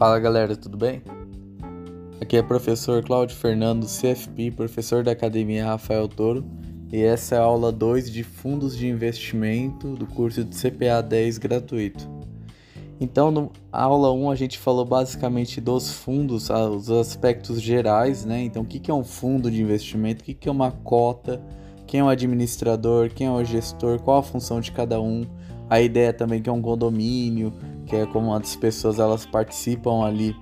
Fala galera, tudo bem? Aqui é o professor Cláudio Fernando, CFP, professor da Academia Rafael Toro, e essa é a aula 2 de Fundos de Investimento do curso de CPA 10 gratuito. Então, na aula 1 a gente falou basicamente dos fundos, os aspectos gerais, né? Então, o que é um fundo de investimento, o que é uma cota, quem é o administrador, quem é o gestor, qual a função de cada um, a ideia também que é um condomínio, que é como as pessoas elas participam ali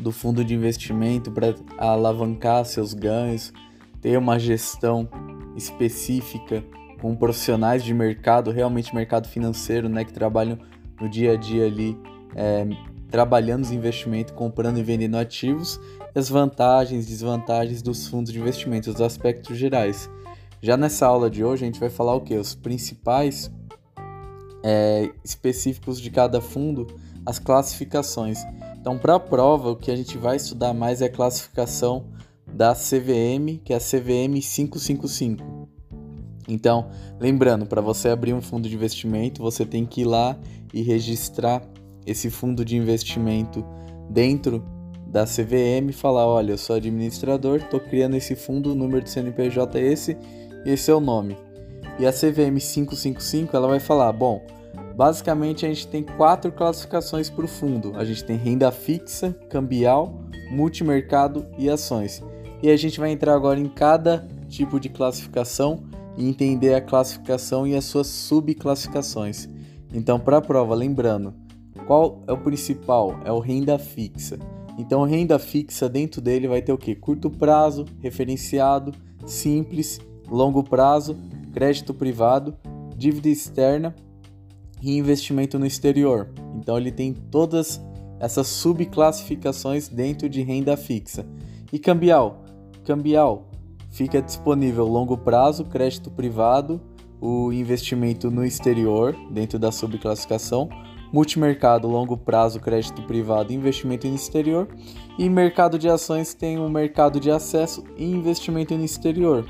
do fundo de investimento para alavancar seus ganhos, ter uma gestão específica com profissionais de mercado, realmente mercado financeiro, né, que trabalham no dia a dia ali, é, trabalhando os investimentos, comprando e vendendo ativos, e as vantagens desvantagens dos fundos de investimento, os aspectos gerais. Já nessa aula de hoje a gente vai falar o que? Os principais é, específicos de cada fundo, as classificações. Então, para a prova, o que a gente vai estudar mais é a classificação da CVM, que é a CVM 555. Então, lembrando, para você abrir um fundo de investimento, você tem que ir lá e registrar esse fundo de investimento dentro da CVM e falar: olha, eu sou administrador, estou criando esse fundo, o número de CNPJ é esse, esse é o nome. E a CVM 555 ela vai falar: bom, Basicamente, a gente tem quatro classificações para o fundo: a gente tem renda fixa, cambial, multimercado e ações. E a gente vai entrar agora em cada tipo de classificação e entender a classificação e as suas subclassificações. Então, para a prova, lembrando, qual é o principal? É o renda fixa. Então, renda fixa dentro dele vai ter o que? Curto prazo, referenciado, simples, longo prazo, crédito privado, dívida externa e investimento no exterior. Então ele tem todas essas subclassificações dentro de renda fixa. E cambial? Cambial fica disponível longo prazo, crédito privado, o investimento no exterior dentro da subclassificação, multimercado, longo prazo, crédito privado, investimento no exterior e mercado de ações tem o mercado de acesso e investimento no exterior.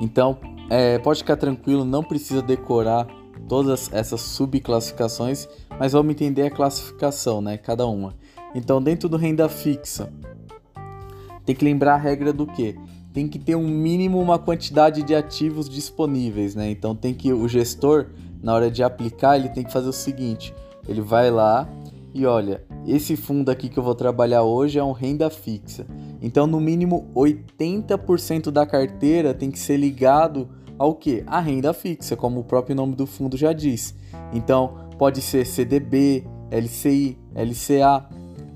Então, é, pode ficar tranquilo, não precisa decorar todas essas subclassificações, mas vamos entender a classificação, né? Cada uma. Então, dentro do renda fixa, tem que lembrar a regra do que? Tem que ter um mínimo uma quantidade de ativos disponíveis, né? Então tem que o gestor, na hora de aplicar, ele tem que fazer o seguinte: ele vai lá e olha, esse fundo aqui que eu vou trabalhar hoje é um renda fixa. Então, no mínimo 80% da carteira tem que ser ligado ao que? A renda fixa, como o próprio nome do fundo já diz. Então, pode ser CDB, LCI, LCA,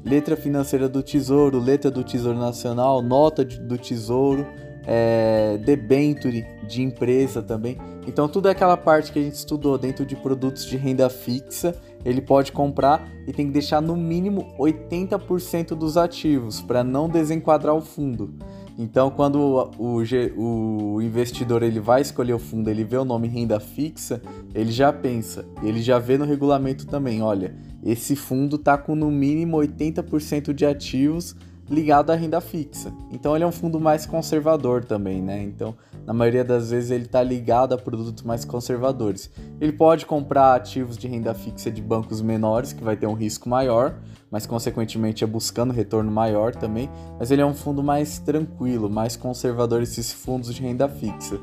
letra financeira do Tesouro, letra do Tesouro Nacional, nota do Tesouro, é, debenture de empresa também. Então, tudo é aquela parte que a gente estudou dentro de produtos de renda fixa, ele pode comprar e tem que deixar no mínimo 80% dos ativos para não desenquadrar o fundo. Então, quando o, o, o, investidor ele vai escolher o fundo, ele vê o nome renda fixa, ele já pensa, ele já vê no regulamento também, olha, esse fundo está com no mínimo 80% de ativos ligado à renda fixa. Então ele é um fundo mais conservador também, né? Então, na maioria das vezes ele está ligado a produtos mais conservadores. Ele pode comprar ativos de renda fixa de bancos menores, que vai ter um risco maior, mas consequentemente é buscando retorno maior também. Mas ele é um fundo mais tranquilo, mais conservador esses fundos de renda fixa.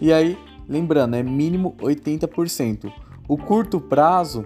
E aí, lembrando, é mínimo 80%. O curto prazo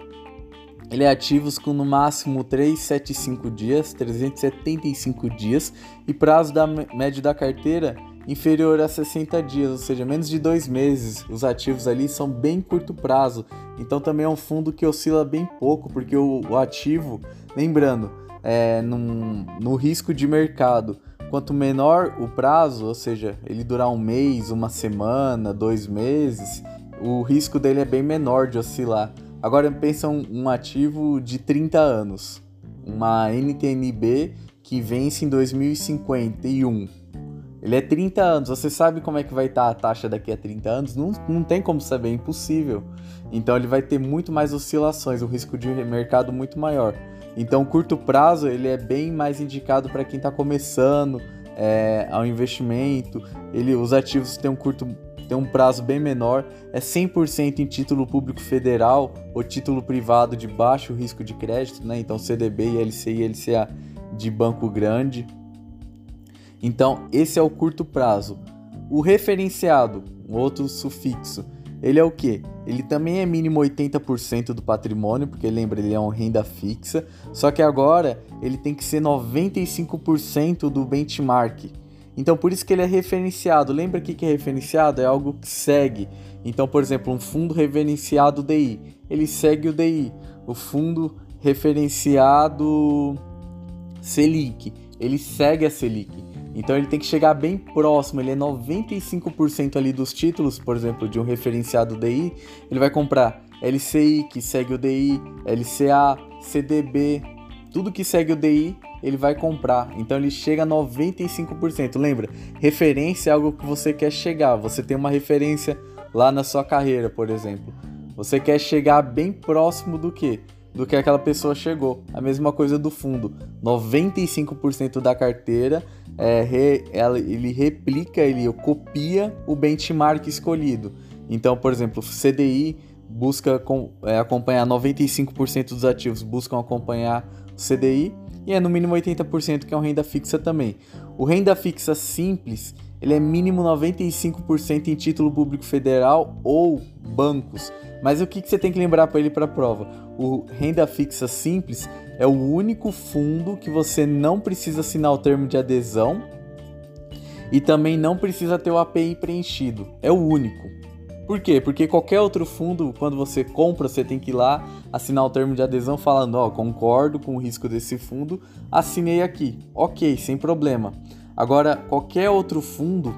ele é ativo com no máximo 375 dias, 375 dias, e prazo da média da carteira inferior a 60 dias, ou seja, menos de dois meses. Os ativos ali são bem curto prazo, então também é um fundo que oscila bem pouco, porque o, o ativo, lembrando, é, num, no risco de mercado, quanto menor o prazo, ou seja, ele durar um mês, uma semana, dois meses, o risco dele é bem menor de oscilar. Agora pensa um, um ativo de 30 anos, uma NTNB que vence em 2051. Ele é 30 anos, você sabe como é que vai estar a taxa daqui a 30 anos? Não, não tem como saber, é impossível. Então ele vai ter muito mais oscilações, um risco de mercado muito maior. Então, curto prazo ele é bem mais indicado para quem está começando é, ao investimento. Ele, os ativos têm um curto tem um prazo bem menor, é 100% em título público federal ou título privado de baixo risco de crédito, né? Então CDB, LCI e LCA de banco grande. Então, esse é o curto prazo. O referenciado, outro sufixo, ele é o que? Ele também é mínimo 80% do patrimônio, porque lembra, ele é uma renda fixa, só que agora ele tem que ser 95% do benchmark. Então por isso que ele é referenciado. Lembra que que é referenciado? É algo que segue. Então, por exemplo, um fundo referenciado DI, ele segue o DI. O fundo referenciado Selic, ele segue a Selic. Então ele tem que chegar bem próximo, ele é 95% ali dos títulos, por exemplo, de um referenciado DI, ele vai comprar LCI, que segue o DI, LCA, CDB, tudo que segue o DI, ele vai comprar. Então ele chega a 95%. Lembra? Referência é algo que você quer chegar. Você tem uma referência lá na sua carreira, por exemplo. Você quer chegar bem próximo do que? Do que aquela pessoa chegou. A mesma coisa do fundo. 95% da carteira é, re, ela, ele replica, ele copia o benchmark escolhido. Então, por exemplo, CDI busca com, é, acompanhar 95% dos ativos buscam acompanhar o CDI e é no mínimo 80% que é uma renda fixa também. O renda fixa simples, ele é mínimo 95% em título público federal ou bancos. Mas o que, que você tem que lembrar para ele para a prova? O renda fixa simples é o único fundo que você não precisa assinar o termo de adesão e também não precisa ter o API preenchido. É o único. Por quê? Porque qualquer outro fundo, quando você compra, você tem que ir lá assinar o termo de adesão falando, ó, oh, concordo com o risco desse fundo, assinei aqui. Ok, sem problema. Agora, qualquer outro fundo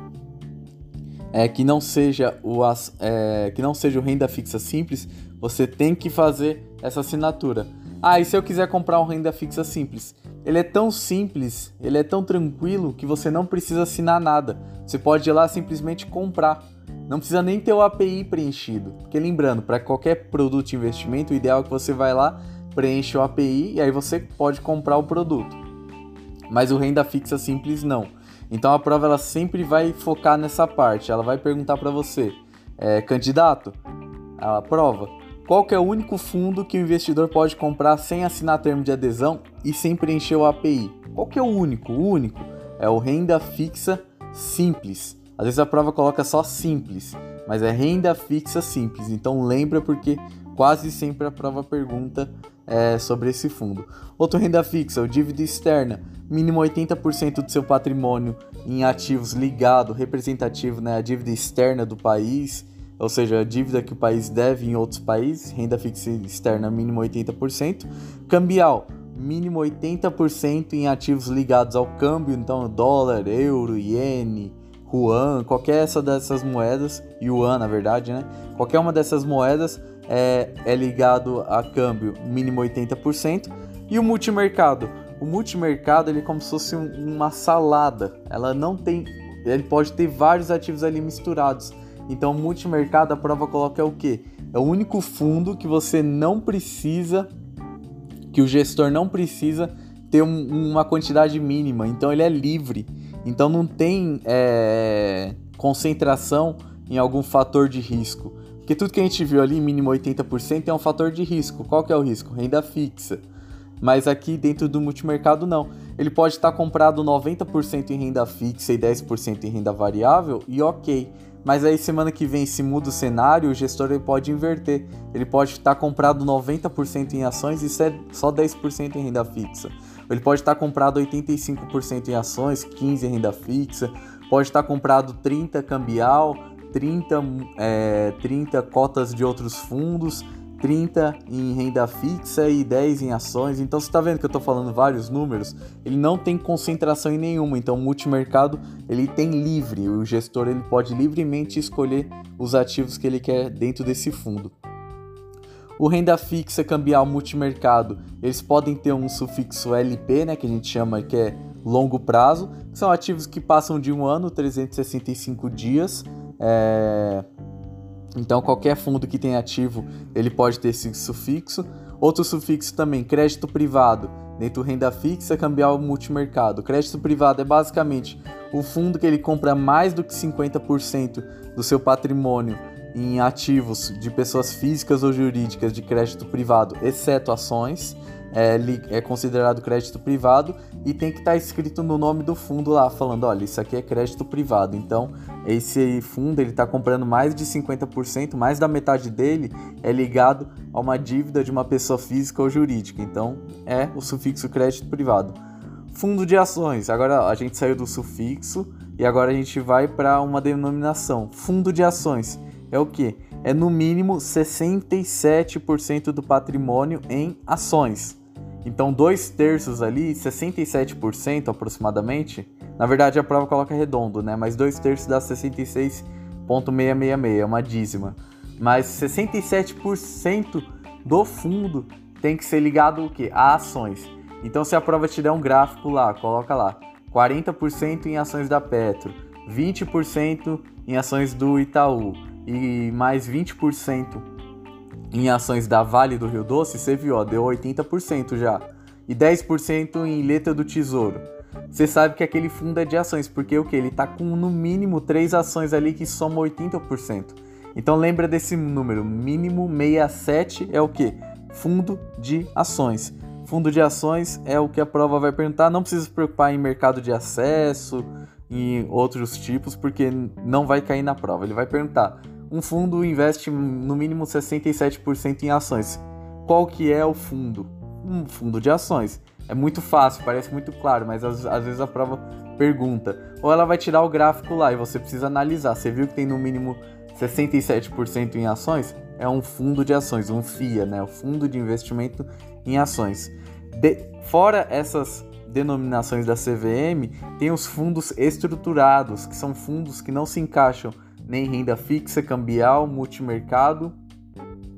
é, que não seja o é, que não seja o renda fixa simples, você tem que fazer essa assinatura. Ah, e se eu quiser comprar um renda fixa simples? Ele é tão simples, ele é tão tranquilo que você não precisa assinar nada. Você pode ir lá simplesmente comprar. Não precisa nem ter o API preenchido. Porque lembrando, para qualquer produto de investimento, o ideal é que você vai lá, preenche o API e aí você pode comprar o produto. Mas o renda fixa simples não. Então a prova ela sempre vai focar nessa parte. Ela vai perguntar para você, é, candidato, a prova, qual que é o único fundo que o investidor pode comprar sem assinar termo de adesão e sem preencher o API? Qual que é o único? O único é o renda fixa simples. Às vezes a prova coloca só simples, mas é renda fixa simples. Então lembra porque quase sempre a prova pergunta é, sobre esse fundo. Outro renda fixa, o dívida externa, mínimo 80% do seu patrimônio em ativos ligado, representativo, né, a dívida externa do país ou seja, a dívida que o país deve em outros países, renda fixa externa mínimo 80%, cambial mínimo 80% em ativos ligados ao câmbio, então dólar, euro, iene, yuan, qualquer essa dessas moedas, yuan na verdade, né? Qualquer uma dessas moedas é, é ligado a câmbio mínimo 80%. E o multimercado? O multimercado ele é como se fosse uma salada, ela não tem, ele pode ter vários ativos ali misturados. Então, multimercado, a prova coloca é o quê? É o único fundo que você não precisa, que o gestor não precisa ter um, uma quantidade mínima. Então, ele é livre. Então, não tem é, concentração em algum fator de risco. Porque tudo que a gente viu ali, mínimo 80%, é um fator de risco. Qual que é o risco? Renda fixa. Mas aqui dentro do multimercado não. Ele pode estar comprado 90% em renda fixa e 10% em renda variável e ok. Mas aí semana que vem, se muda o cenário, o gestor ele pode inverter. Ele pode estar comprado 90% em ações e só 10% em renda fixa. Ele pode estar comprado 85% em ações, 15% em renda fixa. Pode estar comprado 30% cambial, 30, é, 30 cotas de outros fundos 30 em renda fixa e 10 em ações. Então você está vendo que eu estou falando vários números, ele não tem concentração em nenhuma. Então o multimercado ele tem livre, o gestor ele pode livremente escolher os ativos que ele quer dentro desse fundo. O renda fixa cambial multimercado, eles podem ter um sufixo LP, né, que a gente chama que é longo prazo, que são ativos que passam de um ano, 365 dias. É então qualquer fundo que tem ativo ele pode ter esse sufixo Outro sufixo também, crédito privado, dentro renda fixa, cambial multimercado. Crédito privado é basicamente o fundo que ele compra mais do que 50% do seu patrimônio em ativos de pessoas físicas ou jurídicas de crédito privado, exceto ações é, é considerado crédito privado e tem que estar tá escrito no nome do fundo lá, falando, olha, isso aqui é crédito privado. Então, esse fundo ele está comprando mais de 50%, mais da metade dele é ligado a uma dívida de uma pessoa física ou jurídica. Então, é o sufixo crédito privado. Fundo de ações. Agora a gente saiu do sufixo e agora a gente vai para uma denominação. Fundo de ações é o que? É no mínimo 67% do patrimônio em ações. Então, dois terços ali, 67% aproximadamente. Na verdade, a prova coloca redondo, né? Mas dois terços dá 66,666, é uma dízima. Mas 67% do fundo tem que ser ligado o quê? a ações. Então, se a prova te der um gráfico lá, coloca lá 40% em ações da Petro, 20% em ações do Itaú e mais 20% em ações da Vale do Rio Doce, você viu, ó, deu 80% já. E 10% em letra do Tesouro. Você sabe que aquele fundo é de ações, porque o que? Ele tá com no mínimo três ações ali que somam 80%. Então lembra desse número, mínimo 67 é o que? Fundo de ações. Fundo de ações é o que a prova vai perguntar, não precisa se preocupar em mercado de acesso, em outros tipos, porque não vai cair na prova. Ele vai perguntar um fundo investe no mínimo 67% em ações. Qual que é o fundo? Um fundo de ações. É muito fácil, parece muito claro, mas às, às vezes a prova pergunta. Ou ela vai tirar o gráfico lá e você precisa analisar. Você viu que tem no mínimo 67% em ações? É um fundo de ações, um FIA, né? O Fundo de Investimento em Ações. De, fora essas denominações da CVM, tem os fundos estruturados, que são fundos que não se encaixam nem renda fixa, cambial, multimercado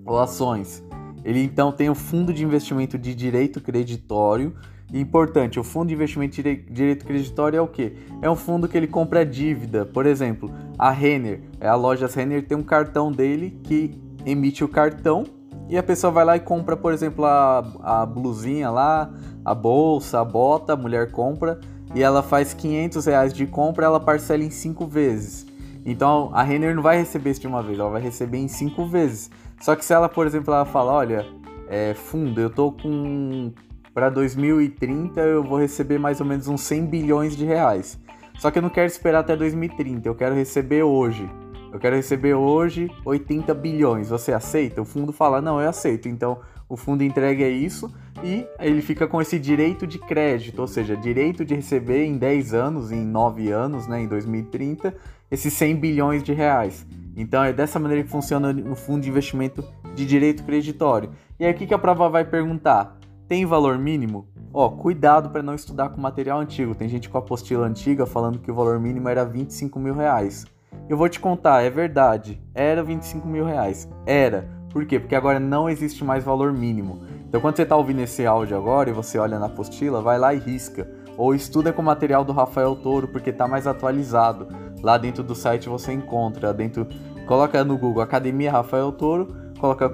ou ações. Ele então tem o fundo de investimento de direito creditório. E importante, o fundo de investimento de direito creditório é o que? É um fundo que ele compra dívida. Por exemplo, a Renner, a loja Renner tem um cartão dele que emite o cartão e a pessoa vai lá e compra, por exemplo, a, a blusinha lá, a bolsa, a bota, a mulher compra e ela faz 500 reais de compra, ela parcela em 5 vezes. Então a Renner não vai receber isso de uma vez, ela vai receber em cinco vezes. Só que se ela, por exemplo, ela fala, olha, é, fundo, eu tô com para 2030 eu vou receber mais ou menos uns 100 bilhões de reais. Só que eu não quero esperar até 2030, eu quero receber hoje. Eu quero receber hoje 80 bilhões. Você aceita? O fundo fala: "Não, eu aceito". Então, o fundo entrega isso e ele fica com esse direito de crédito, ou seja, direito de receber em 10 anos, em 9 anos, né, em 2030, esses 100 bilhões de reais. Então é dessa maneira que funciona o fundo de investimento de direito creditório. E aí o que, a prova vai perguntar? Tem valor mínimo? Ó, cuidado para não estudar com material antigo. Tem gente com apostila antiga falando que o valor mínimo era 25 mil reais. Eu vou te contar, é verdade. Era 25 mil reais. Era. Por quê? Porque agora não existe mais valor mínimo. Então quando você está ouvindo esse áudio agora e você olha na apostila, vai lá e risca. Ou estuda com o material do Rafael Toro, porque está mais atualizado. Lá dentro do site você encontra, dentro, coloca no Google Academia Rafael Toro, coloca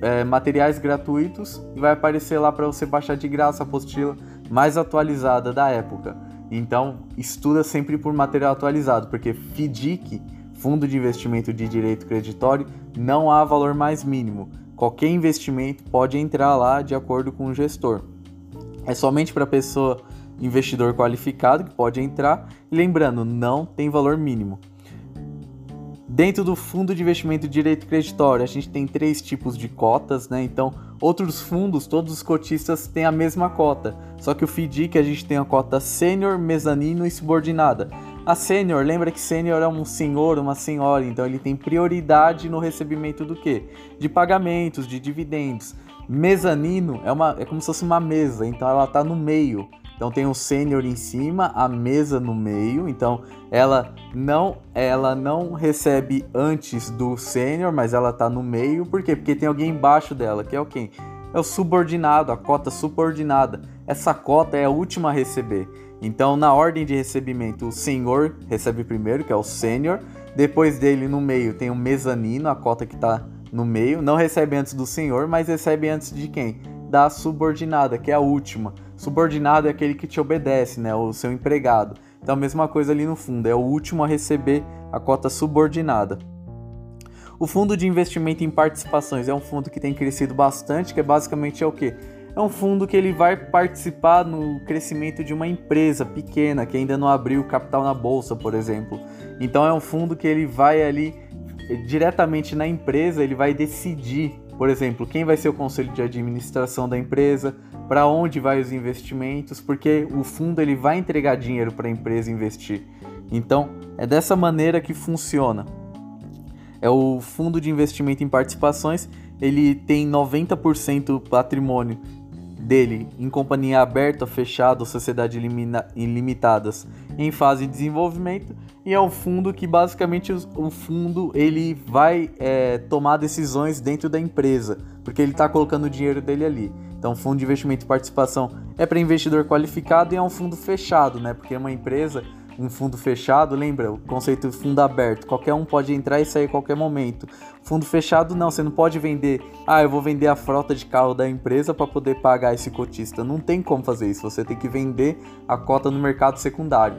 é, materiais gratuitos e vai aparecer lá para você baixar de graça a apostila mais atualizada da época. Então, estuda sempre por material atualizado, porque FDIC, Fundo de Investimento de Direito Creditório, não há valor mais mínimo. Qualquer investimento pode entrar lá de acordo com o gestor. É somente para pessoa investidor qualificado que pode entrar. Lembrando, não tem valor mínimo. Dentro do fundo de investimento de direito creditório, a gente tem três tipos de cotas, né? Então, outros fundos, todos os cotistas têm a mesma cota. Só que o FDIC a gente tem a cota sênior, mezanino e subordinada. A sênior, lembra que sênior é um senhor, uma senhora, então ele tem prioridade no recebimento do quê? De pagamentos, de dividendos. Mezanino é, uma, é como se fosse uma mesa, então ela está no meio. Então tem o sênior em cima, a mesa no meio. Então ela não ela não recebe antes do sênior, mas ela tá no meio. Por quê? Porque tem alguém embaixo dela, que é o quem? É o subordinado, a cota subordinada. Essa cota é a última a receber. Então, na ordem de recebimento, o senhor recebe primeiro, que é o sênior. Depois dele, no meio, tem o mezanino, a cota que está no meio, não recebe antes do senhor, mas recebe antes de quem? Da subordinada, que é a última. Subordinado é aquele que te obedece, né? O seu empregado. Então, a mesma coisa ali no fundo, é o último a receber a cota subordinada. O fundo de investimento em participações é um fundo que tem crescido bastante, que é basicamente é o que? É um fundo que ele vai participar no crescimento de uma empresa pequena que ainda não abriu capital na bolsa, por exemplo. Então é um fundo que ele vai ali diretamente na empresa, ele vai decidir, por exemplo, quem vai ser o conselho de administração da empresa, para onde vai os investimentos, porque o fundo ele vai entregar dinheiro para a empresa investir. Então, é dessa maneira que funciona. É o fundo de investimento em participações, ele tem 90% patrimônio dele em companhia aberta, fechada, sociedade ilimitadas em fase de desenvolvimento e é um fundo que basicamente o fundo ele vai é, tomar decisões dentro da empresa porque ele está colocando o dinheiro dele ali. Então, fundo de investimento e participação é para investidor qualificado e é um fundo fechado, né? Porque é uma empresa um fundo fechado, lembra o conceito de fundo aberto? Qualquer um pode entrar e sair a qualquer momento. Fundo fechado não, você não pode vender. Ah, eu vou vender a frota de carro da empresa para poder pagar esse cotista. Não tem como fazer isso. Você tem que vender a cota no mercado secundário.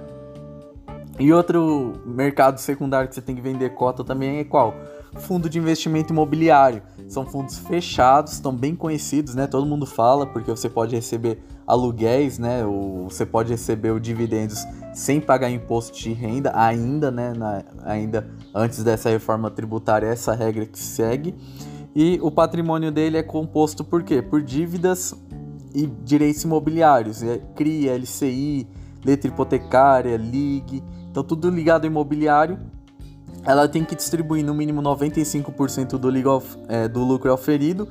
E outro mercado secundário que você tem que vender cota também é qual? Fundo de investimento imobiliário. São fundos fechados, estão bem conhecidos, né? Todo mundo fala porque você pode receber aluguéis, né? Ou você pode receber os dividendos sem pagar imposto de renda ainda, né? Na, ainda antes dessa reforma tributária, essa regra que segue. E o patrimônio dele é composto por quê? Por dívidas e direitos imobiliários, é CRI, LCI, letra hipotecária, LIG, então tudo ligado ao imobiliário. Ela tem que distribuir no mínimo 95% do, é, do lucro oferido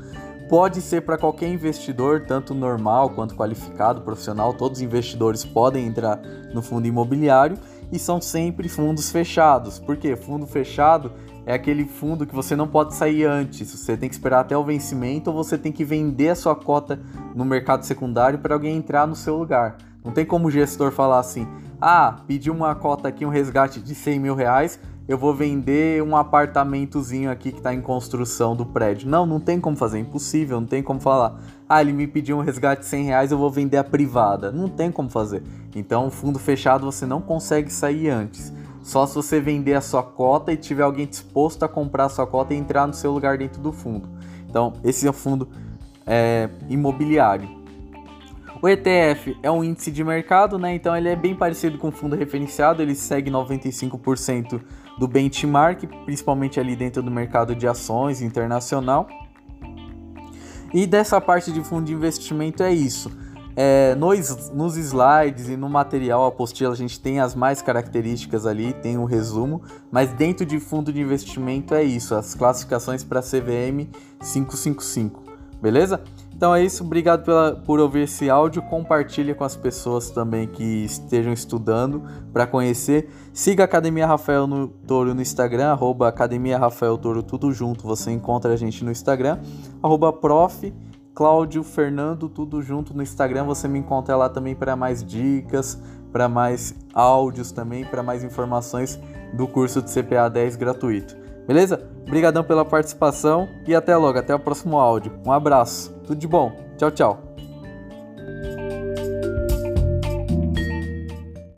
pode ser para qualquer investidor, tanto normal quanto qualificado, profissional, todos os investidores podem entrar no fundo imobiliário e são sempre fundos fechados. Por quê? Fundo fechado é aquele fundo que você não pode sair antes, você tem que esperar até o vencimento ou você tem que vender a sua cota no mercado secundário para alguém entrar no seu lugar. Não tem como o gestor falar assim: ah, pedi uma cota aqui, um resgate de 100 mil reais, eu vou vender um apartamentozinho aqui que está em construção do prédio. Não, não tem como fazer, impossível, não tem como falar. Ah, ele me pediu um resgate de 100 reais, eu vou vender a privada. Não tem como fazer. Então, fundo fechado você não consegue sair antes. Só se você vender a sua cota e tiver alguém disposto a comprar a sua cota e entrar no seu lugar dentro do fundo. Então, esse é o fundo é, imobiliário. O ETF é um índice de mercado, né? Então ele é bem parecido com o fundo referenciado, ele segue 95% do benchmark, principalmente ali dentro do mercado de ações internacional. E dessa parte de fundo de investimento é isso. É, nos, nos slides e no material apostila a gente tem as mais características ali, tem o um resumo, mas dentro de fundo de investimento é isso, as classificações para CVM 555, beleza? Então é isso, obrigado pela, por ouvir esse áudio. Compartilhe com as pessoas também que estejam estudando para conhecer. Siga a Academia Rafael no Toro no Instagram, arroba Academia Rafael Toro, tudo junto. Você encontra a gente no Instagram, arroba prof. Cláudio Fernando, tudo junto no Instagram. Você me encontra lá também para mais dicas, para mais áudios também, para mais informações do curso de CPA 10 gratuito. Beleza? Obrigadão pela participação e até logo, até o próximo áudio. Um abraço, tudo de bom, tchau, tchau.